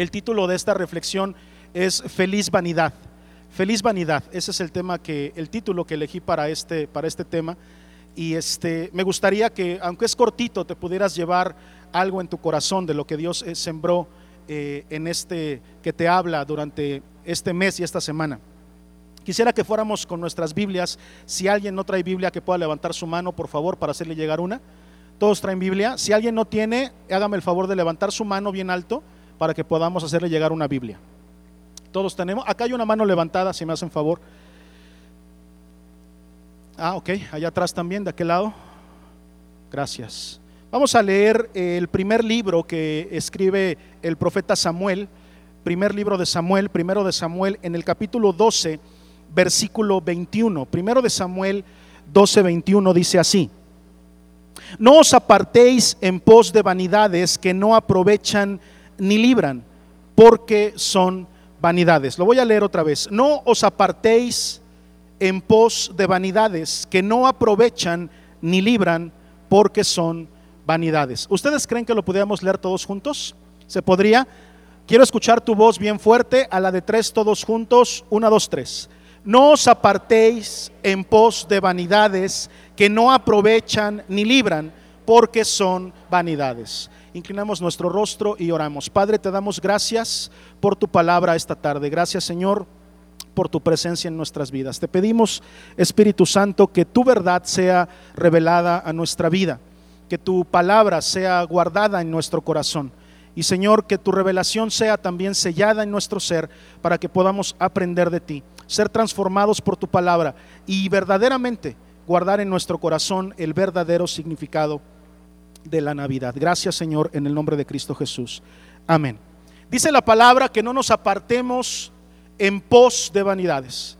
El título de esta reflexión es Feliz Vanidad. Feliz Vanidad, ese es el tema que, el título que elegí para este, para este tema. Y este, me gustaría que, aunque es cortito, te pudieras llevar algo en tu corazón de lo que Dios eh, sembró eh, en este, que te habla durante este mes y esta semana. Quisiera que fuéramos con nuestras Biblias. Si alguien no trae Biblia, que pueda levantar su mano, por favor, para hacerle llegar una. Todos traen Biblia. Si alguien no tiene, hágame el favor de levantar su mano bien alto para que podamos hacerle llegar una Biblia. Todos tenemos. Acá hay una mano levantada, si me hacen favor. Ah, ok. Allá atrás también, de aquel lado. Gracias. Vamos a leer el primer libro que escribe el profeta Samuel. Primer libro de Samuel, primero de Samuel, en el capítulo 12, versículo 21. Primero de Samuel 12, 21 dice así. No os apartéis en pos de vanidades que no aprovechan ni libran, porque son vanidades. Lo voy a leer otra vez. No os apartéis en pos de vanidades que no aprovechan ni libran, porque son vanidades. ¿Ustedes creen que lo podríamos leer todos juntos? ¿Se podría? Quiero escuchar tu voz bien fuerte, a la de tres todos juntos. Una, dos, tres. No os apartéis en pos de vanidades que no aprovechan ni libran, porque son vanidades. Inclinamos nuestro rostro y oramos. Padre, te damos gracias por tu palabra esta tarde. Gracias, Señor, por tu presencia en nuestras vidas. Te pedimos, Espíritu Santo, que tu verdad sea revelada a nuestra vida, que tu palabra sea guardada en nuestro corazón. Y Señor, que tu revelación sea también sellada en nuestro ser para que podamos aprender de ti, ser transformados por tu palabra y verdaderamente guardar en nuestro corazón el verdadero significado de la Navidad. Gracias Señor en el nombre de Cristo Jesús. Amén. Dice la palabra que no nos apartemos en pos de vanidades.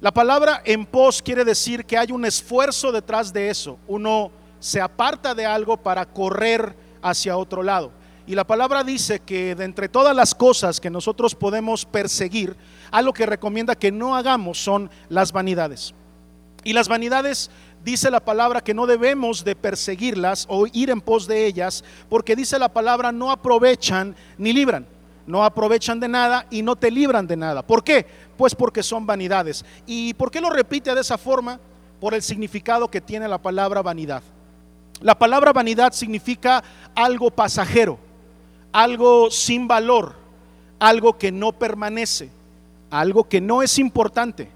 La palabra en pos quiere decir que hay un esfuerzo detrás de eso. Uno se aparta de algo para correr hacia otro lado. Y la palabra dice que de entre todas las cosas que nosotros podemos perseguir, algo que recomienda que no hagamos son las vanidades. Y las vanidades, dice la palabra, que no debemos de perseguirlas o ir en pos de ellas, porque dice la palabra, no aprovechan ni libran. No aprovechan de nada y no te libran de nada. ¿Por qué? Pues porque son vanidades. ¿Y por qué lo repite de esa forma? Por el significado que tiene la palabra vanidad. La palabra vanidad significa algo pasajero, algo sin valor, algo que no permanece, algo que no es importante.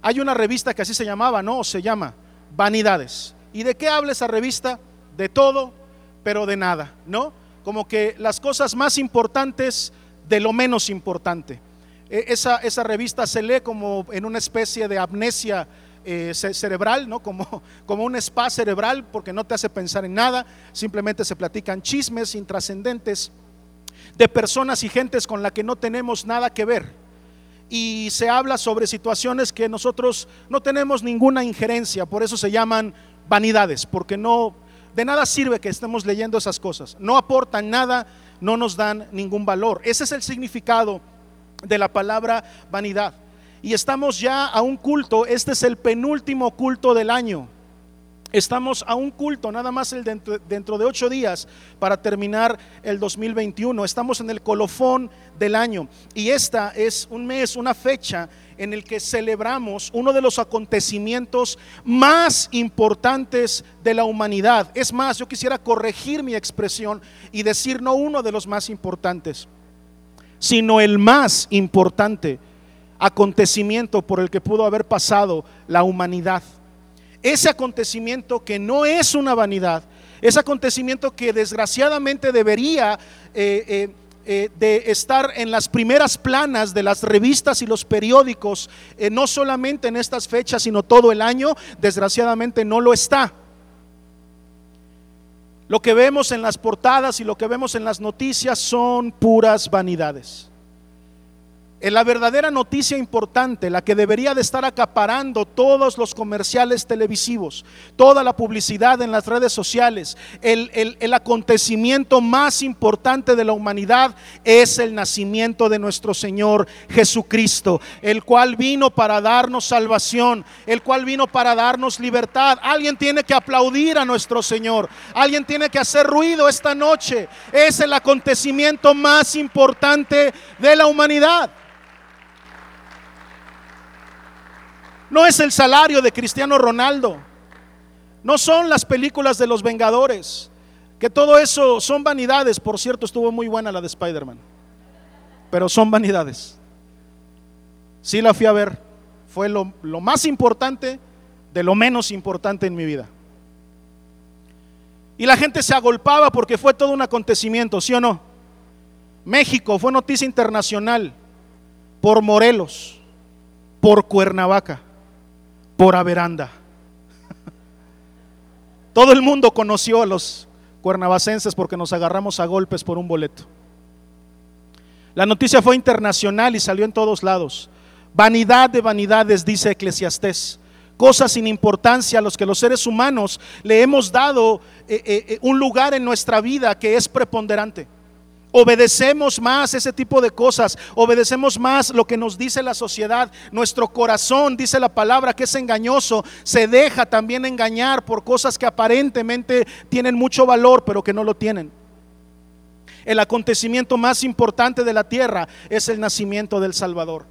Hay una revista que así se llamaba, ¿no? se llama Vanidades. ¿Y de qué habla esa revista? De todo, pero de nada, ¿no? Como que las cosas más importantes de lo menos importante. E, esa, esa revista se lee como en una especie de amnesia eh, cerebral, ¿no? Como, como un spa cerebral, porque no te hace pensar en nada, simplemente se platican chismes intrascendentes de personas y gentes con la que no tenemos nada que ver y se habla sobre situaciones que nosotros no tenemos ninguna injerencia, por eso se llaman vanidades, porque no de nada sirve que estemos leyendo esas cosas, no aportan nada, no nos dan ningún valor. Ese es el significado de la palabra vanidad. Y estamos ya a un culto, este es el penúltimo culto del año. Estamos a un culto, nada más el dentro, dentro, de ocho días para terminar el 2021. Estamos en el colofón del año y esta es un mes, una fecha en el que celebramos uno de los acontecimientos más importantes de la humanidad. Es más, yo quisiera corregir mi expresión y decir no uno de los más importantes, sino el más importante acontecimiento por el que pudo haber pasado la humanidad ese acontecimiento que no es una vanidad, ese acontecimiento que desgraciadamente debería eh, eh, eh, de estar en las primeras planas de las revistas y los periódicos, no solamente en estas fechas, sino todo el año, desgraciadamente no lo está. Lo que vemos en las portadas y lo que vemos en las noticias son puras vanidades. En la verdadera noticia importante, la que debería de estar acaparando todos los comerciales televisivos, toda la publicidad en las redes sociales, el, el, acontecimiento más importante de la humanidad es el nacimiento de nuestro Señor Jesucristo, el cual vino para darnos salvación, el cual vino para darnos libertad. Alguien tiene que aplaudir a nuestro Señor, alguien tiene que hacer ruido esta noche. Es el acontecimiento más importante de la humanidad. No es el salario de Cristiano Ronaldo. No son las películas de los Vengadores. Que todo eso son vanidades. Por cierto, estuvo muy buena la de Spider-Man. Pero son vanidades. Sí la fui a ver. Fue lo, lo más importante de lo menos importante en mi vida. Y la gente se agolpaba porque fue todo un acontecimiento, ¿sí o no? México fue noticia internacional por Morelos, por Cuernavaca por Averanda. Todo el mundo conoció a los cuernavacenses porque nos agarramos a golpes por un boleto. La noticia fue internacional y salió en todos lados. Vanidad de vanidades, dice Eclesiastés. Cosas sin importancia a los que los seres humanos le hemos dado eh, eh, eh, un lugar en nuestra vida que es preponderante. Obedecemos más ese tipo de cosas, obedecemos más lo que nos dice la sociedad. Nuestro corazón, dice la palabra, que es engañoso, se deja también engañar por cosas que aparentemente tienen mucho valor, pero que no lo tienen. El acontecimiento más importante de la tierra es el nacimiento del Salvador.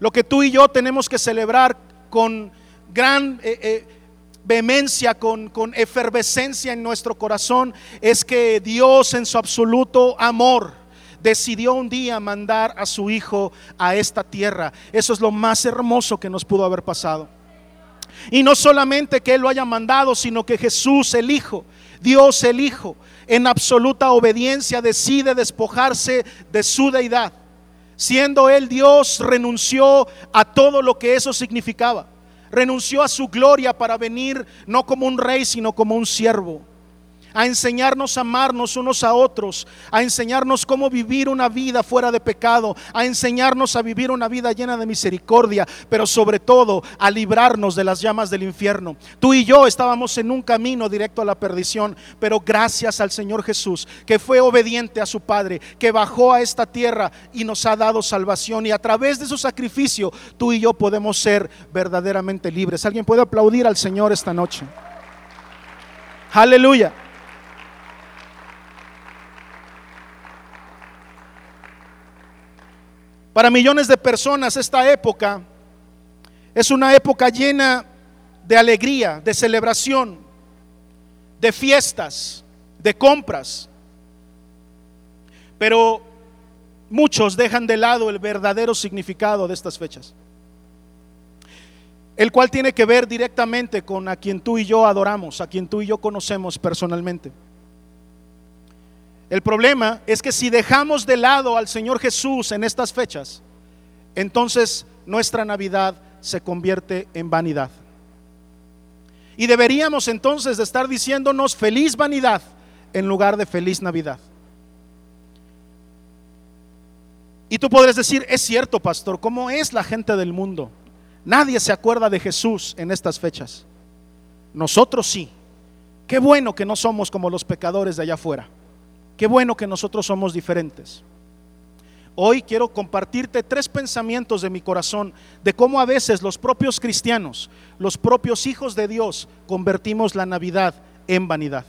Lo que tú y yo tenemos que celebrar con gran... Eh, eh, vehemencia, con, con efervescencia en nuestro corazón, es que Dios en su absoluto amor decidió un día mandar a su Hijo a esta tierra. Eso es lo más hermoso que nos pudo haber pasado. Y no solamente que Él lo haya mandado, sino que Jesús el Hijo, Dios el Hijo, en absoluta obediencia decide despojarse de su deidad. Siendo Él Dios, renunció a todo lo que eso significaba renunció a su gloria para venir no como un rey, sino como un siervo a enseñarnos a amarnos unos a otros, a enseñarnos cómo vivir una vida fuera de pecado, a enseñarnos a vivir una vida llena de misericordia, pero sobre todo a librarnos de las llamas del infierno. Tú y yo estábamos en un camino directo a la perdición, pero gracias al Señor Jesús, que fue obediente a su Padre, que bajó a esta tierra y nos ha dado salvación y a través de su sacrificio tú y yo podemos ser verdaderamente libres. ¿Alguien puede aplaudir al Señor esta noche? Aleluya. Para millones de personas esta época es una época llena de alegría, de celebración, de fiestas, de compras. Pero muchos dejan de lado el verdadero significado de estas fechas, el cual tiene que ver directamente con a quien tú y yo adoramos, a quien tú y yo conocemos personalmente. El problema es que si dejamos de lado al Señor Jesús en estas fechas, entonces nuestra Navidad se convierte en vanidad. Y deberíamos entonces de estar diciéndonos feliz vanidad en lugar de feliz Navidad. Y tú podrías decir, es cierto, pastor, ¿cómo es la gente del mundo? Nadie se acuerda de Jesús en estas fechas. Nosotros sí. Qué bueno que no somos como los pecadores de allá afuera. Qué bueno que nosotros somos diferentes. Hoy quiero compartirte tres pensamientos de mi corazón de cómo a veces los propios cristianos, los propios hijos de Dios, convertimos la Navidad en vanidad.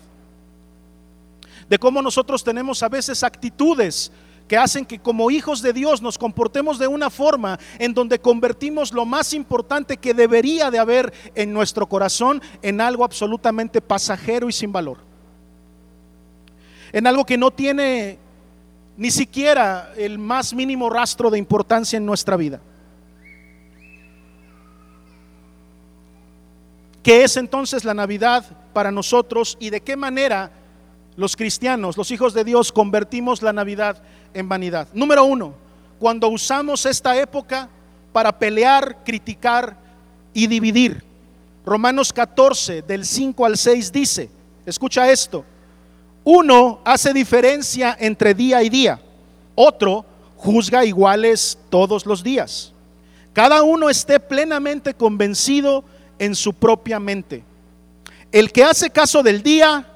De cómo nosotros tenemos a veces actitudes que hacen que como hijos de Dios nos comportemos de una forma en donde convertimos lo más importante que debería de haber en nuestro corazón en algo absolutamente pasajero y sin valor en algo que no tiene ni siquiera el más mínimo rastro de importancia en nuestra vida. ¿Qué es entonces la Navidad para nosotros y de qué manera los cristianos, los hijos de Dios, convertimos la Navidad en vanidad? Número uno, cuando usamos esta época para pelear, criticar y dividir. Romanos 14, del 5 al 6 dice, escucha esto, uno hace diferencia entre día y día, otro juzga iguales todos los días. Cada uno esté plenamente convencido en su propia mente. El que hace caso del día,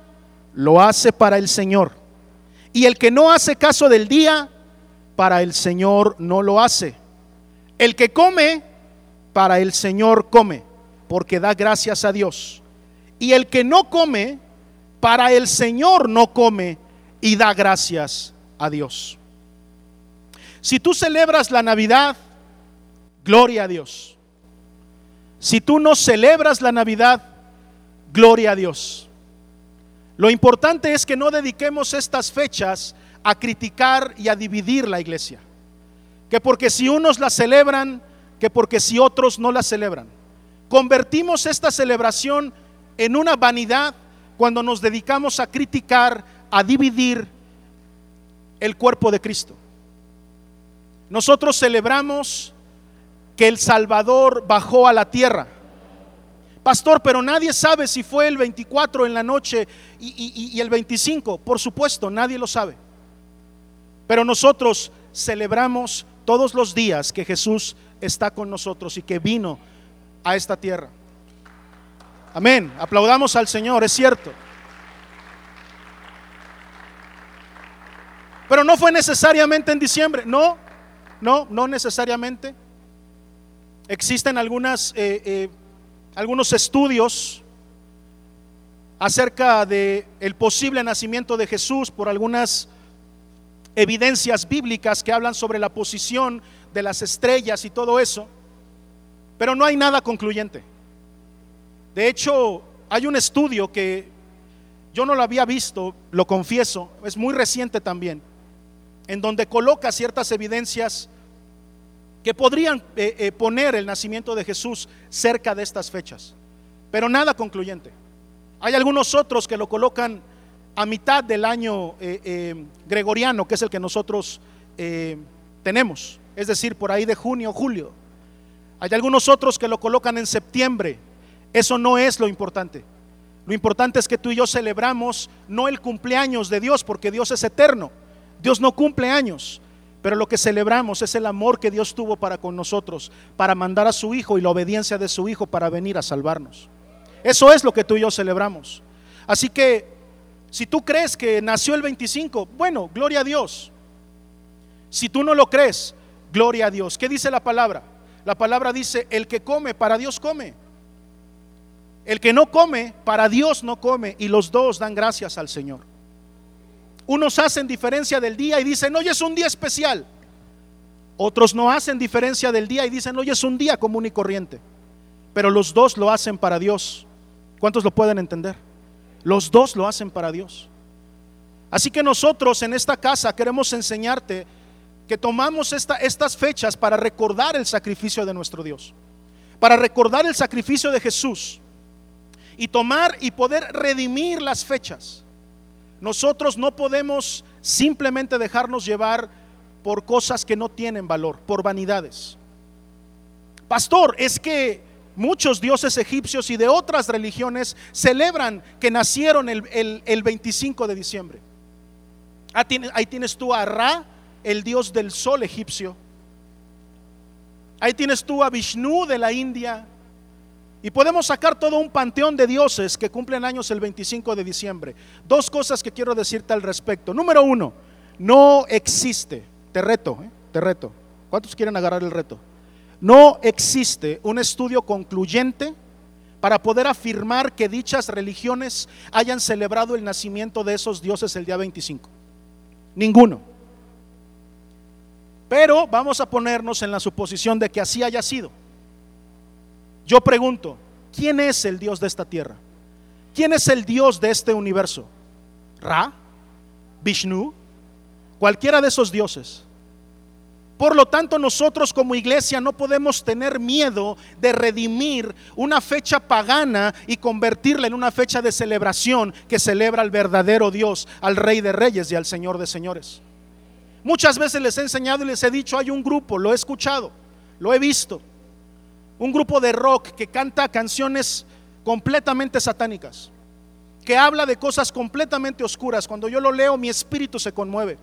lo hace para el Señor. Y el que no hace caso del día, para el Señor no lo hace. El que come, para el Señor come, porque da gracias a Dios. Y el que no come, para el Señor no come y da gracias a Dios. Si tú celebras la Navidad, gloria a Dios. Si tú no celebras la Navidad, gloria a Dios. Lo importante es que no dediquemos estas fechas a criticar y a dividir la iglesia. Que porque si unos la celebran, que porque si otros no la celebran. Convertimos esta celebración en una vanidad cuando nos dedicamos a criticar, a dividir el cuerpo de Cristo. Nosotros celebramos que el Salvador bajó a la tierra. Pastor, pero nadie sabe si fue el 24 en la noche y, el 25. Por supuesto, nadie lo sabe. Pero nosotros celebramos todos los días que Jesús está con nosotros y que vino a esta tierra. Amén. Aplaudamos al Señor, es cierto. Pero no fue necesariamente en diciembre. No, no, no necesariamente. Existen algunas, eh, eh, algunos estudios acerca de el posible nacimiento de Jesús por algunas evidencias bíblicas que hablan sobre la posición de las estrellas y todo eso, pero no hay nada concluyente. De hecho, hay un estudio que yo no lo había visto, lo confieso, es muy reciente también, en donde coloca ciertas evidencias que podrían eh, eh, poner el nacimiento de Jesús cerca de estas fechas, pero nada concluyente. Hay algunos otros que lo colocan a mitad del año eh, gregoriano, que es el que nosotros tenemos, es decir, por ahí de junio, julio. Hay algunos otros que lo colocan en septiembre, eso no es lo importante. Lo importante es que tú y yo celebramos no el cumpleaños de Dios, porque Dios es eterno. Dios no cumple años, pero lo que celebramos es el amor que Dios tuvo para con nosotros, para mandar a su Hijo y la obediencia de su Hijo para venir a salvarnos. Eso es lo que tú y yo celebramos. Así que, si tú crees que nació el 25, bueno, gloria a Dios. Si tú no lo crees, gloria a Dios. ¿Qué dice la palabra? La palabra dice, el que come, para Dios come. El que no come, para Dios no come. Y los dos dan gracias al Señor. Unos hacen diferencia del día y dicen, hoy es un día especial. Otros no hacen diferencia del día y dicen, hoy es un día común y corriente. Pero los dos lo hacen para Dios. ¿Cuántos lo pueden entender? Los dos lo hacen para Dios. Así que nosotros en esta casa queremos enseñarte que tomamos estas fechas para recordar el sacrificio de nuestro Dios, para recordar el sacrificio de Jesús y tomar y poder redimir las fechas. Nosotros no podemos simplemente dejarnos llevar por cosas que no tienen valor, por vanidades. Pastor, es que muchos dioses egipcios y de otras religiones celebran que nacieron el, 25 de diciembre. Ah, ahí tienes tú a Ra, el dios del sol egipcio. Ahí tienes tú a Vishnu de la India, y podemos sacar todo un panteón de dioses que cumplen años el 25 de diciembre. Dos cosas que quiero decirte al respecto. Número uno, no existe, te reto, ¿eh? te reto. ¿Cuántos quieren agarrar el reto? No existe un estudio concluyente para poder afirmar que dichas religiones hayan celebrado el nacimiento de esos dioses el día 25. Ninguno. Pero vamos a ponernos en la suposición de que así haya sido. Yo pregunto, ¿quién es el Dios de esta tierra? ¿Quién es el Dios de este universo? ¿Ra? ¿Vishnu? Cualquiera de esos dioses. Por lo tanto, nosotros como iglesia no podemos tener miedo de redimir una fecha pagana y convertirla en una fecha de celebración que celebra al verdadero Dios, al Rey de Reyes y al Señor de Señores. Muchas veces les he enseñado y les he dicho, hay un grupo, lo he escuchado, lo he visto, un grupo de rock que canta canciones completamente satánicas, que habla de cosas completamente oscuras. Cuando yo lo leo, mi espíritu se conmueve.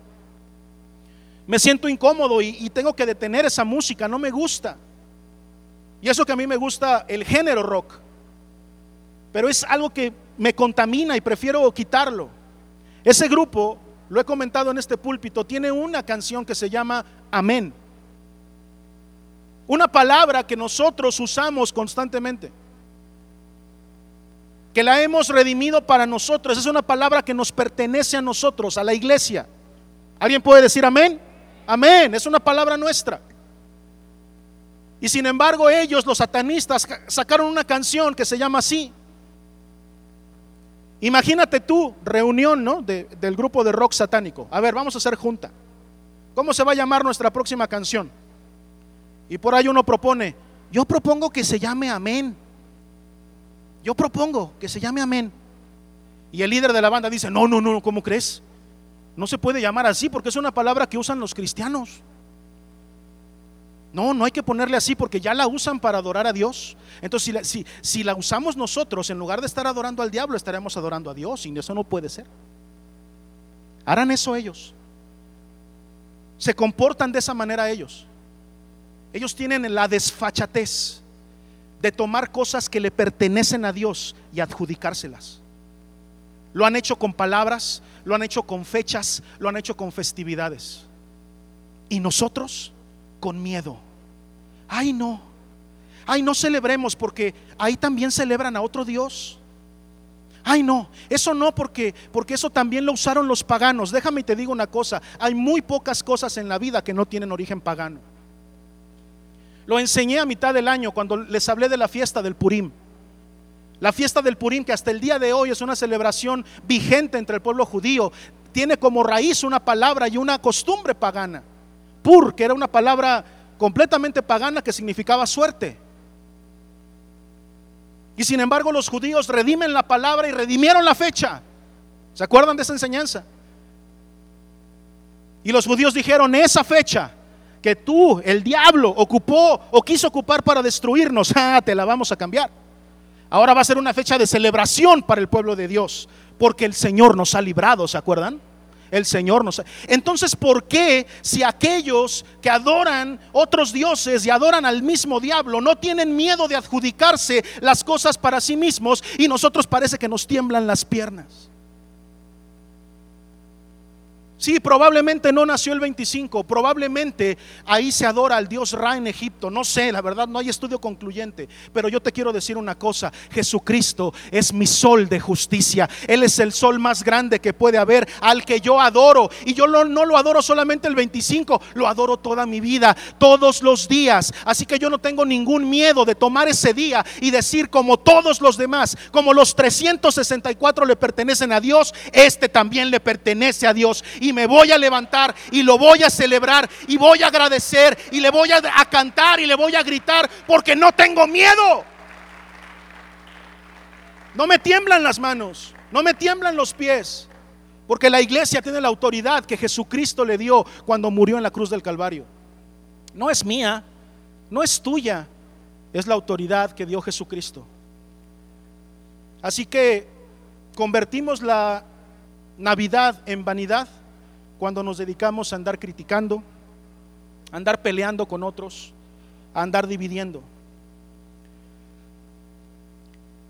Me siento incómodo y, tengo que detener esa música, no me gusta. Y eso que a mí me gusta el género rock. Pero es algo que me contamina y prefiero quitarlo. Ese grupo, lo he comentado en este púlpito, tiene una canción que se llama Amén. Una palabra que nosotros usamos constantemente. Que la hemos redimido para nosotros. Es una palabra que nos pertenece a nosotros, a la iglesia. ¿Alguien puede decir amén? Amén. Es una palabra nuestra. Y sin embargo ellos, los satanistas, sacaron una canción que se llama así. Imagínate tú, reunión ¿no? del grupo de rock satánico. A ver, vamos a hacer junta. ¿Cómo se va a llamar nuestra próxima canción? Y por ahí uno propone, yo propongo que se llame Amén. Yo propongo que se llame Amén. Y el líder de la banda dice, no, no, no, ¿cómo crees? No se puede llamar así porque es una palabra que usan los cristianos. No, no hay que ponerle así porque ya la usan para adorar a Dios. Entonces, si la, si, si la usamos nosotros, en lugar de estar adorando al diablo, estaremos adorando a Dios. Y eso no puede ser. Harán eso ellos. Se comportan de esa manera ellos. Ellos tienen la desfachatez de tomar cosas que le pertenecen a Dios y adjudicárselas. Lo han hecho con palabras, lo han hecho con fechas, lo han hecho con festividades. Y nosotros con miedo. Ay, no. Ay, no celebremos porque ahí también celebran a otro Dios. Ay, no, eso no porque porque eso también lo usaron los paganos. Déjame y te digo una cosa, hay muy pocas cosas en la vida que no tienen origen pagano. Lo enseñé a mitad del año cuando les hablé de la fiesta del Purim. La fiesta del Purim, que hasta el día de hoy es una celebración vigente entre el pueblo judío, tiene como raíz una palabra y una costumbre pagana. Pur, que era una palabra completamente pagana que significaba suerte. Y sin embargo los judíos redimen la palabra y redimieron la fecha. ¿Se acuerdan de esa enseñanza? Y los judíos dijeron, esa fecha que tú, el diablo, ocupó o quiso ocupar para destruirnos, ah, te la vamos a cambiar. Ahora va a ser una fecha de celebración para el pueblo de Dios, porque el Señor nos ha librado, ¿se acuerdan? El Señor nos ha... Entonces, ¿por qué si aquellos que adoran otros dioses y adoran al mismo diablo no tienen miedo de adjudicarse las cosas para sí mismos y nosotros parece que nos tiemblan las piernas? Sí, probablemente no nació el 25, probablemente ahí se adora al dios Ra en Egipto, no sé, la verdad no hay estudio concluyente, pero yo te quiero decir una cosa, Jesucristo es mi sol de justicia, Él es el sol más grande que puede haber, al que yo adoro, y yo no, lo adoro solamente el 25, lo adoro toda mi vida, todos los días, así que yo no tengo ningún miedo de tomar ese día y decir como todos los demás, como los 364 le pertenecen a Dios, este también le pertenece a Dios y me voy a levantar y lo voy a celebrar y voy a agradecer y le voy a, a cantar y le voy a gritar porque no tengo miedo. No me tiemblan las manos, no me tiemblan los pies, porque la iglesia tiene la autoridad que Jesucristo le dio cuando murió en la cruz del Calvario. No es mía, no es tuya, es la autoridad que dio Jesucristo. Así que convertimos la Navidad en vanidad cuando nos dedicamos a andar criticando, a andar peleando con otros, a andar dividiendo.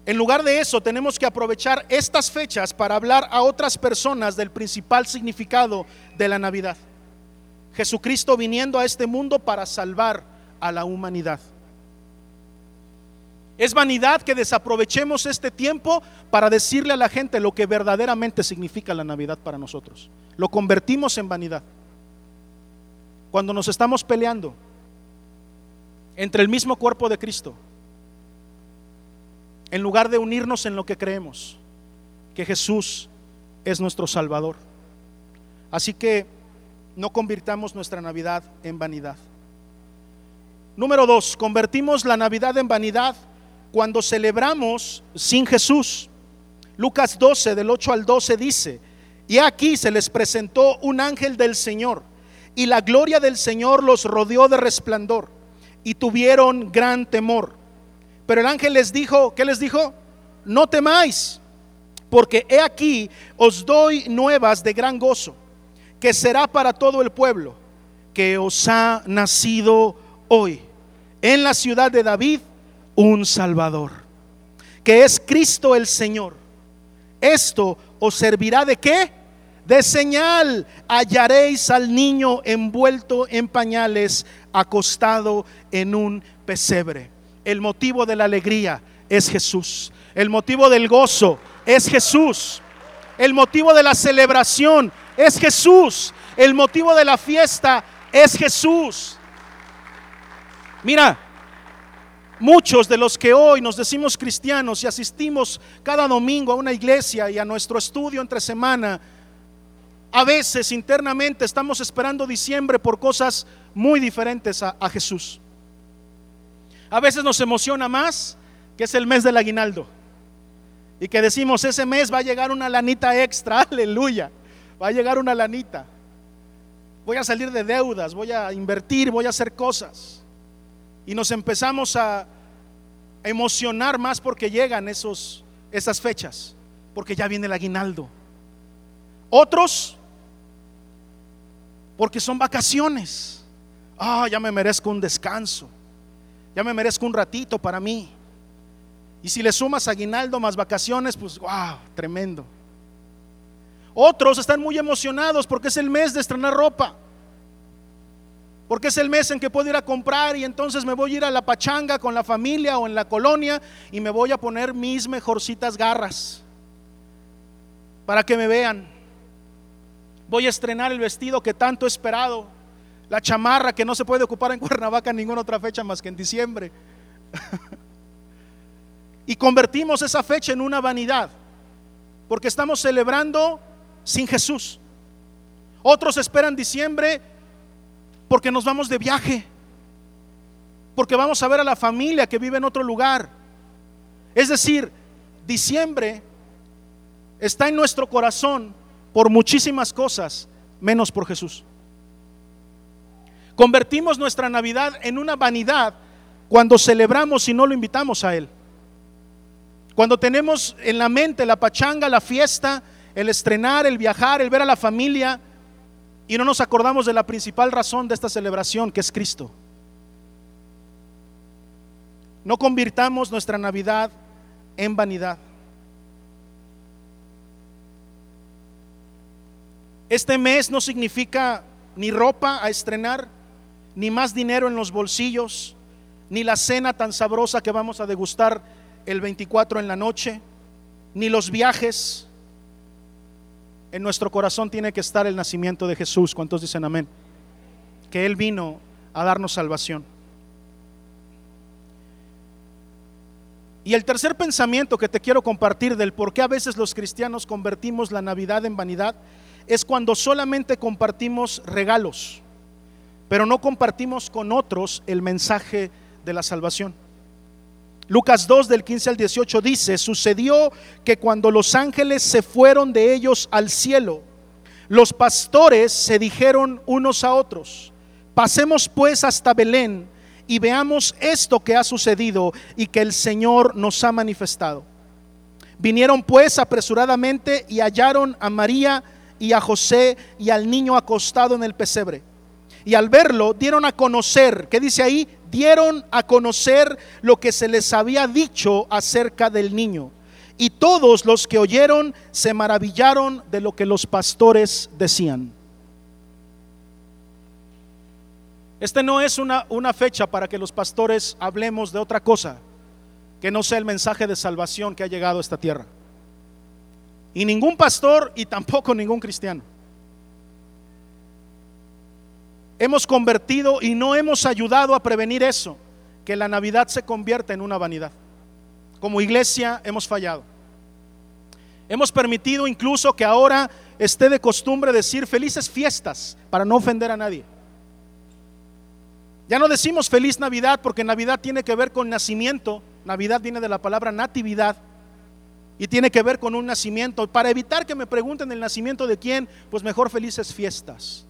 En lugar de eso, tenemos que aprovechar estas fechas para hablar a otras personas del principal significado de la Navidad. Jesucristo viniendo a este mundo para salvar a la humanidad. Es vanidad que desaprovechemos este tiempo para decirle a la gente lo que verdaderamente significa la Navidad para nosotros. Lo convertimos en vanidad. Cuando nos estamos peleando entre el mismo cuerpo de Cristo, en lugar de unirnos en lo que creemos, que Jesús es nuestro Salvador. Así que no convirtamos nuestra Navidad en vanidad. Número dos, convertimos la Navidad en vanidad cuando celebramos sin Jesús. Lucas 12, del 8 al 12 dice, y aquí se les presentó un ángel del Señor, y la gloria del Señor los rodeó de resplandor, y tuvieron gran temor. Pero el ángel les dijo, ¿qué les dijo? No temáis, porque he aquí os doy nuevas de gran gozo, que será para todo el pueblo que os ha nacido hoy en la ciudad de David un Salvador, que es Cristo el Señor. Esto os servirá de qué? De señal. Hallaréis al niño envuelto en pañales, acostado en un pesebre. El motivo de la alegría es Jesús. El motivo del gozo es Jesús. El motivo de la celebración es Jesús. El motivo de la fiesta es Jesús. Mira, muchos de los que hoy nos decimos cristianos y asistimos cada domingo a una iglesia y a nuestro estudio entre semana, a veces internamente estamos esperando diciembre por cosas muy diferentes a, a Jesús. A veces nos emociona más que es el mes del aguinaldo. Y que decimos, ese mes va a llegar una lanita extra, aleluya. Va a llegar una lanita voy a salir de deudas, voy a invertir, voy a hacer cosas. Y nos empezamos a emocionar más porque llegan esos, esas fechas, porque ya viene el aguinaldo. Otros, porque son vacaciones. Ah, ya me merezco un descanso, ya me merezco un ratito para mí. Y si le sumas aguinaldo más vacaciones, pues wow, tremendo. Otros están muy emocionados porque es el mes de estrenar ropa. Porque es el mes en que puedo ir a comprar y entonces me voy a ir a la pachanga con la familia o en la colonia y me voy a poner mis mejorcitas garras para que me vean. Voy a estrenar el vestido que tanto he esperado, la chamarra que no se puede ocupar en Cuernavaca en ninguna otra fecha más que en diciembre. y convertimos esa fecha en una vanidad, porque estamos celebrando sin Jesús. Otros esperan diciembre porque nos vamos de viaje, porque vamos a ver a la familia que vive en otro lugar. Es decir, diciembre está en nuestro corazón por muchísimas cosas, menos por Jesús. Convertimos nuestra Navidad en una vanidad cuando celebramos y no lo invitamos a Él. Cuando tenemos en la mente la pachanga, la fiesta, el estrenar, el viajar, el ver a la familia y no nos acordamos de la principal razón de esta celebración, que es Cristo. No convirtamos nuestra Navidad en vanidad. Este mes no significa ni ropa a estrenar, ni más dinero en los bolsillos, ni la cena tan sabrosa que vamos a degustar el 24 en la noche, ni los viajes. En nuestro corazón tiene que estar el nacimiento de Jesús. ¿Cuántos dicen amén? Que Él vino a darnos salvación. Y el tercer pensamiento que te quiero compartir del por qué a veces los cristianos convertimos la Navidad en vanidad es cuando solamente compartimos regalos, pero no compartimos con otros el mensaje de la salvación. Lucas 2 del 15 al 18 dice, sucedió que cuando los ángeles se fueron de ellos al cielo, los pastores se dijeron unos a otros, pasemos pues hasta Belén y veamos esto que ha sucedido y que el Señor nos ha manifestado. Vinieron pues apresuradamente y hallaron a María y a José y al niño acostado en el pesebre. Y al verlo dieron a conocer, ¿qué dice ahí? dieron a conocer lo que se les había dicho acerca del niño. Y todos los que oyeron se maravillaron de lo que los pastores decían. Este no es una, una fecha para que los pastores hablemos de otra cosa que no sea el mensaje de salvación que ha llegado a esta tierra. Y ningún pastor y tampoco ningún cristiano hemos convertido y no hemos ayudado a prevenir eso, que la Navidad se convierta en una vanidad. Como iglesia hemos fallado. Hemos permitido incluso que ahora esté de costumbre decir felices fiestas para no ofender a nadie. Ya no decimos feliz Navidad porque Navidad tiene que ver con nacimiento. Navidad viene de la palabra natividad y tiene que ver con un nacimiento. Para evitar que me pregunten el nacimiento de quién, pues mejor felices fiestas.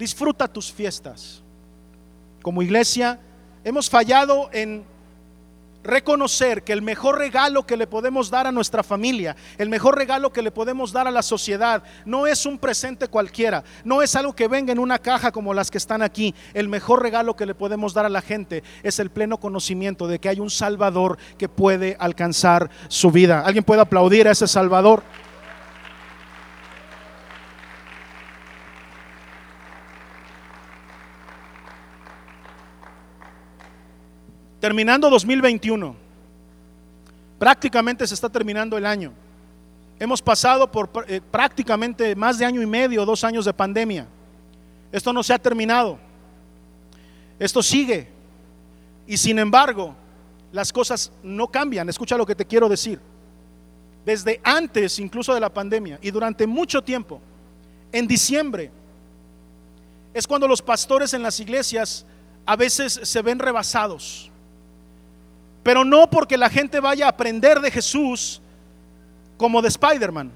Disfruta tus fiestas. Como iglesia hemos fallado en reconocer que el mejor regalo que le podemos dar a nuestra familia, el mejor regalo que le podemos dar a la sociedad, no es un presente cualquiera, no es algo que venga en una caja como las que están aquí. El mejor regalo que le podemos dar a la gente es el pleno conocimiento de que hay un Salvador que puede alcanzar su vida. ¿Alguien puede aplaudir a ese Salvador? Terminando 2021, prácticamente se está terminando el año. Hemos pasado por eh, prácticamente más de año y medio, dos años de pandemia. Esto no se ha terminado. Esto sigue. Y sin embargo, las cosas no cambian. Escucha lo que te quiero decir. Desde antes incluso de la pandemia y durante mucho tiempo, en diciembre, es cuando los pastores en las iglesias a veces se ven rebasados pero no porque la gente vaya a aprender de Jesús como de Spider-Man.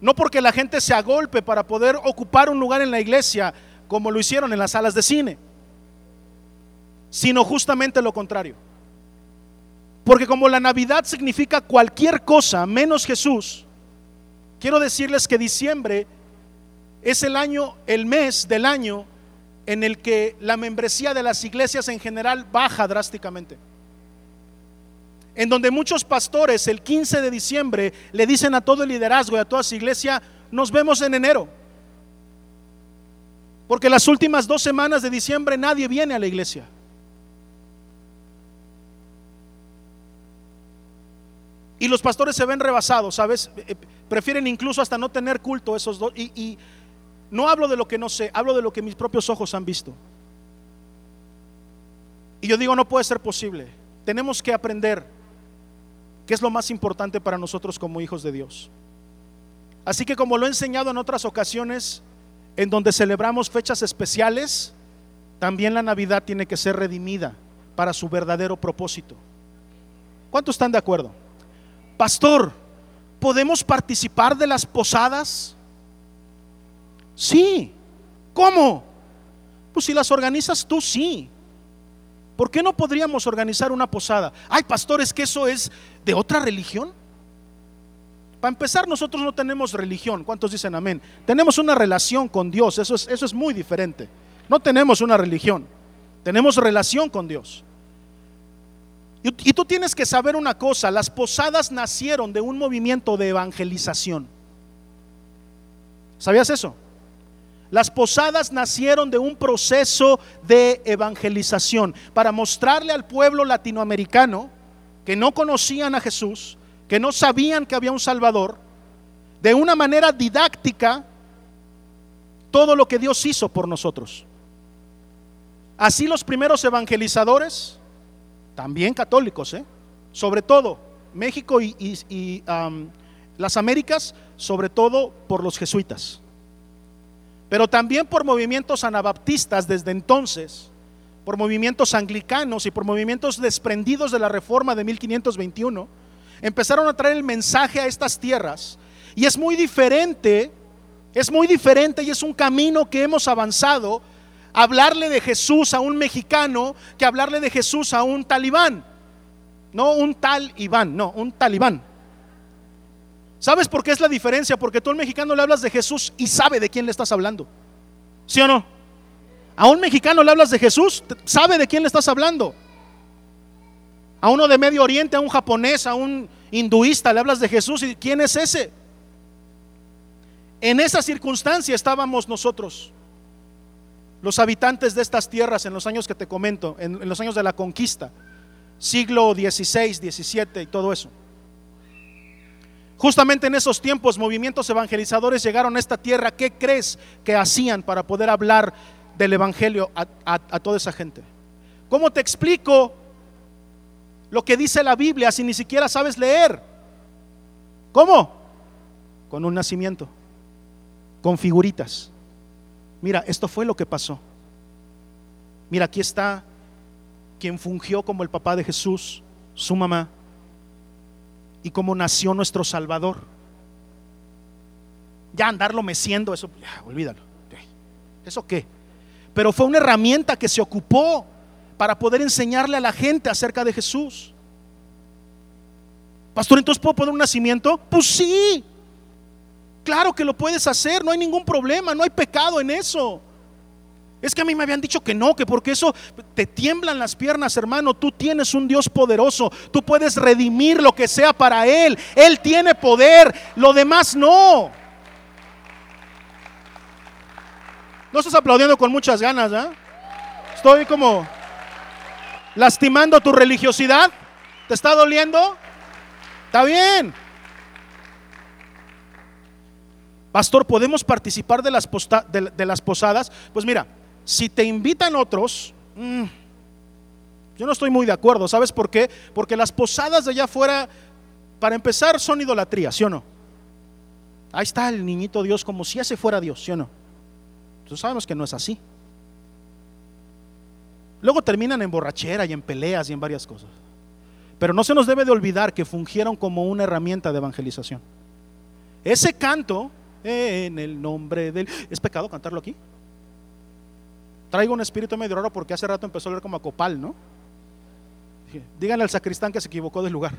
No porque la gente se agolpe para poder ocupar un lugar en la iglesia como lo hicieron en las salas de cine, sino justamente lo contrario. Porque como la Navidad significa cualquier cosa menos Jesús, quiero decirles que diciembre es el año, el mes del año en el que la membresía de las iglesias en general baja drásticamente en donde muchos pastores el 15 de diciembre le dicen a todo el liderazgo y a toda su iglesia, nos vemos en enero. Porque las últimas dos semanas de diciembre nadie viene a la iglesia. Y los pastores se ven rebasados, ¿sabes? Eh, prefieren incluso hasta no tener culto esos dos. Y, no hablo de lo que no sé, hablo de lo que mis propios ojos han visto. Y yo digo, no puede ser posible. Tenemos que aprender que es lo más importante para nosotros como hijos de Dios. Así que como lo he enseñado en otras ocasiones, en donde celebramos fechas especiales, también la Navidad tiene que ser redimida para su verdadero propósito. ¿Cuántos están de acuerdo? Pastor, ¿podemos participar de las posadas? Sí. ¿Cómo? Pues si las organizas tú, sí. ¿Por qué no podríamos organizar una posada? Ay, pastores, que eso es de otra religión. Para empezar, nosotros no tenemos religión. ¿Cuántos dicen amén? Tenemos una relación con Dios. Eso es, eso es muy diferente. No tenemos una religión. Tenemos relación con Dios. Y, y tú tienes que saber una cosa. Las posadas nacieron de un movimiento de evangelización. ¿Sabías eso? Las posadas nacieron de un proceso de evangelización para mostrarle al pueblo latinoamericano que no conocían a Jesús, que no sabían que había un Salvador, de una manera didáctica todo lo que Dios hizo por nosotros. Así los primeros evangelizadores, también católicos, ¿eh? sobre todo México y, las Américas, sobre todo por los jesuitas pero también por movimientos anabaptistas desde entonces, por movimientos anglicanos y por movimientos desprendidos de la reforma de 1521, empezaron a traer el mensaje a estas tierras. Y es muy diferente, es muy diferente y es un camino que hemos avanzado, hablarle de Jesús a un mexicano que hablarle de Jesús a un talibán. No un tal Iván, no, un talibán. ¿Sabes por qué es la diferencia? Porque tú al mexicano le hablas de Jesús y sabe de quién le estás hablando. ¿Sí o no? A un mexicano le hablas de Jesús, sabe de quién le estás hablando. A uno de Medio Oriente, a un japonés, a un hinduista, le hablas de Jesús y ¿quién es ese? En esa circunstancia estábamos nosotros, los habitantes de estas tierras en los años que te comento, en, en los años de la conquista, siglo XVI, XVII y todo eso. Justamente en esos tiempos movimientos evangelizadores llegaron a esta tierra. ¿Qué crees que hacían para poder hablar del Evangelio a, toda esa gente? ¿Cómo te explico lo que dice la Biblia si ni siquiera sabes leer? ¿Cómo? Con un nacimiento, con figuritas. Mira, esto fue lo que pasó. Mira, aquí está quien fungió como el papá de Jesús, su mamá, y cómo nació nuestro Salvador. Ya andarlo meciendo, eso, olvídalo. ¿Eso qué? Pero fue una herramienta que se ocupó para poder enseñarle a la gente acerca de Jesús. Pastor, entonces puedo poner un nacimiento? Pues sí. Claro que lo puedes hacer, no hay ningún problema, no hay pecado en eso. Es que a mí me habían dicho que no, que porque eso te tiemblan las piernas, hermano. Tú tienes un Dios poderoso. Tú puedes redimir lo que sea para Él. Él tiene poder. Lo demás no. No estás aplaudiendo con muchas ganas, ¿eh? Estoy como lastimando tu religiosidad. ¿Te está doliendo? Está bien. Pastor, ¿podemos participar de las, de, las posadas? Pues mira, si te invitan otros, mm, yo no estoy muy de acuerdo. ¿Sabes por qué? Porque las posadas de allá afuera, para empezar, son idolatría, ¿sí o no? Ahí está el niñito Dios como si ese fuera Dios, ¿sí o no? Entonces sabemos que no es así. Luego terminan en borrachera y en peleas y en varias cosas. Pero no se nos debe de olvidar que fungieron como una herramienta de evangelización. Ese canto, en el nombre del... ¿Es pecado cantarlo aquí? Traigo un espíritu medio raro porque hace rato empezó a leer como a copal, ¿no? Díganle al sacristán que se equivocó del lugar.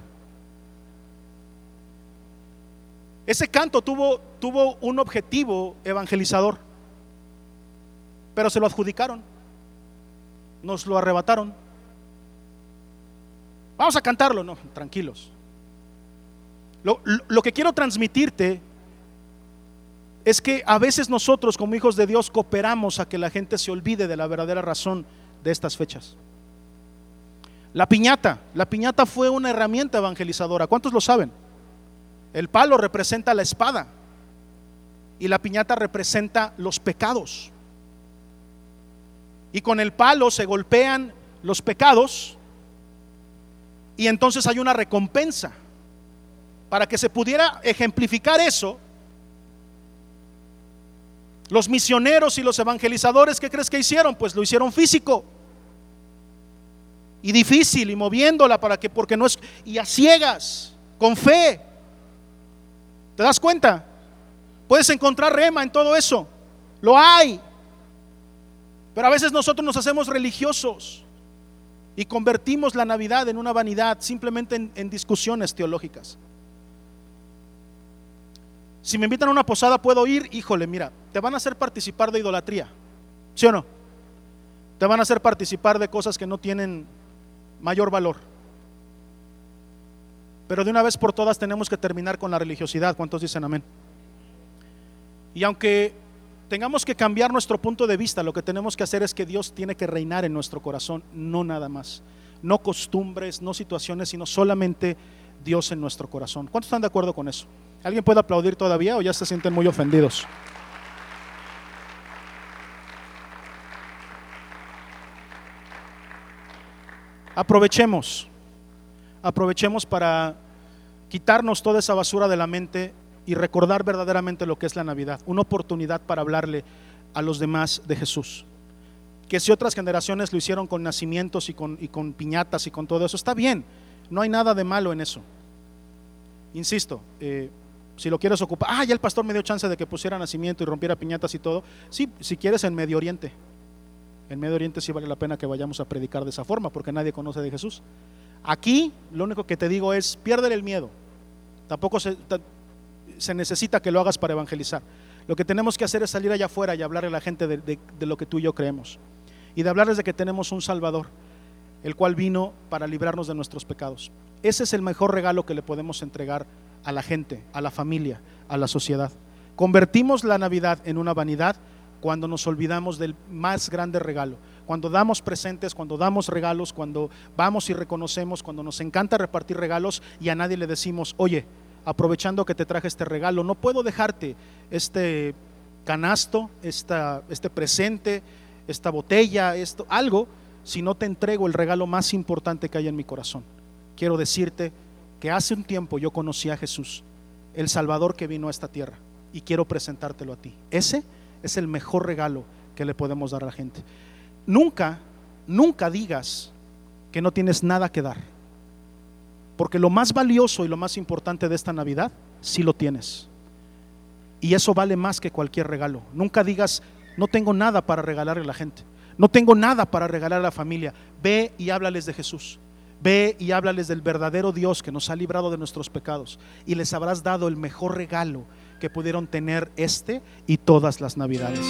Ese canto tuvo, tuvo un objetivo evangelizador, pero se lo adjudicaron, nos lo arrebataron. Vamos a cantarlo, no, tranquilos. Lo, que quiero transmitirte es que a veces nosotros como hijos de Dios cooperamos a que la gente se olvide de la verdadera razón de estas fechas. La piñata, la piñata fue una herramienta evangelizadora. ¿Cuántos lo saben? El palo representa la espada y la piñata representa los pecados. Y con el palo se golpean los pecados y entonces hay una recompensa. Para que se pudiera ejemplificar eso, los misioneros y los evangelizadores, ¿qué crees que hicieron? Pues lo hicieron físico y difícil y moviéndola para que, porque no es, y a ciegas, con fe. ¿Te das cuenta? Puedes encontrar rema en todo eso. Lo hay. Pero a veces nosotros nos hacemos religiosos y convertimos la Navidad en una vanidad simplemente en, discusiones teológicas. Si me invitan a una posada, puedo ir, híjole, mira, te van a hacer participar de idolatría, ¿sí o no? Te van a hacer participar de cosas que no tienen mayor valor. Pero de una vez por todas tenemos que terminar con la religiosidad. ¿Cuántos dicen amén? Y aunque tengamos que cambiar nuestro punto de vista, lo que tenemos que hacer es que Dios tiene que reinar en nuestro corazón, no nada más. No costumbres, no situaciones, sino solamente Dios en nuestro corazón. ¿Cuántos están de acuerdo con eso? ¿Alguien puede aplaudir todavía o ya se sienten muy ofendidos? Aprovechemos, aprovechemos para quitarnos toda esa basura de la mente y recordar verdaderamente lo que es la Navidad, una oportunidad para hablarle a los demás de Jesús. Que si otras generaciones lo hicieron con nacimientos y con, piñatas y con todo eso, está bien, no hay nada de malo en eso. Insisto, eh, si lo quieres ocupar, ah, ya el pastor me dio chance de que pusiera nacimiento y rompiera piñatas y todo, sí, si quieres en Medio Oriente. En Medio Oriente sí vale la pena que vayamos a predicar de esa forma, porque nadie conoce de Jesús. Aquí lo único que te digo es, pierde el miedo. Tampoco se, se necesita que lo hagas para evangelizar. Lo que tenemos que hacer es salir allá afuera y hablarle a la gente de, lo que tú y yo creemos. Y de hablarles de que tenemos un Salvador, el cual vino para librarnos de nuestros pecados. Ese es el mejor regalo que le podemos entregar a la gente, a la familia, a la sociedad. Convertimos la Navidad en una vanidad cuando nos olvidamos del más grande regalo. Cuando damos presentes, cuando damos regalos, cuando vamos y reconocemos, cuando nos encanta repartir regalos y a nadie le decimos, oye, aprovechando que te traje este regalo, no puedo dejarte este canasto, esta, este presente, esta botella, esto, algo, si no te entrego el regalo más importante que hay en mi corazón. Quiero decirte que hace un tiempo yo conocí a Jesús, el Salvador que vino a esta tierra, y quiero presentártelo a ti. Ese es el mejor regalo que le podemos dar a la gente. Nunca, nunca digas que no tienes nada que dar. Porque lo más valioso y lo más importante de esta Navidad, sí lo tienes. Y eso vale más que cualquier regalo. Nunca digas, no tengo nada para regalarle a la gente. no tengo nada para regalar a la familia. Ve y háblales de Jesús. Ve y háblales del verdadero Dios que nos ha librado de nuestros pecados y les habrás dado el mejor regalo que pudieron tener este y todas las navidades.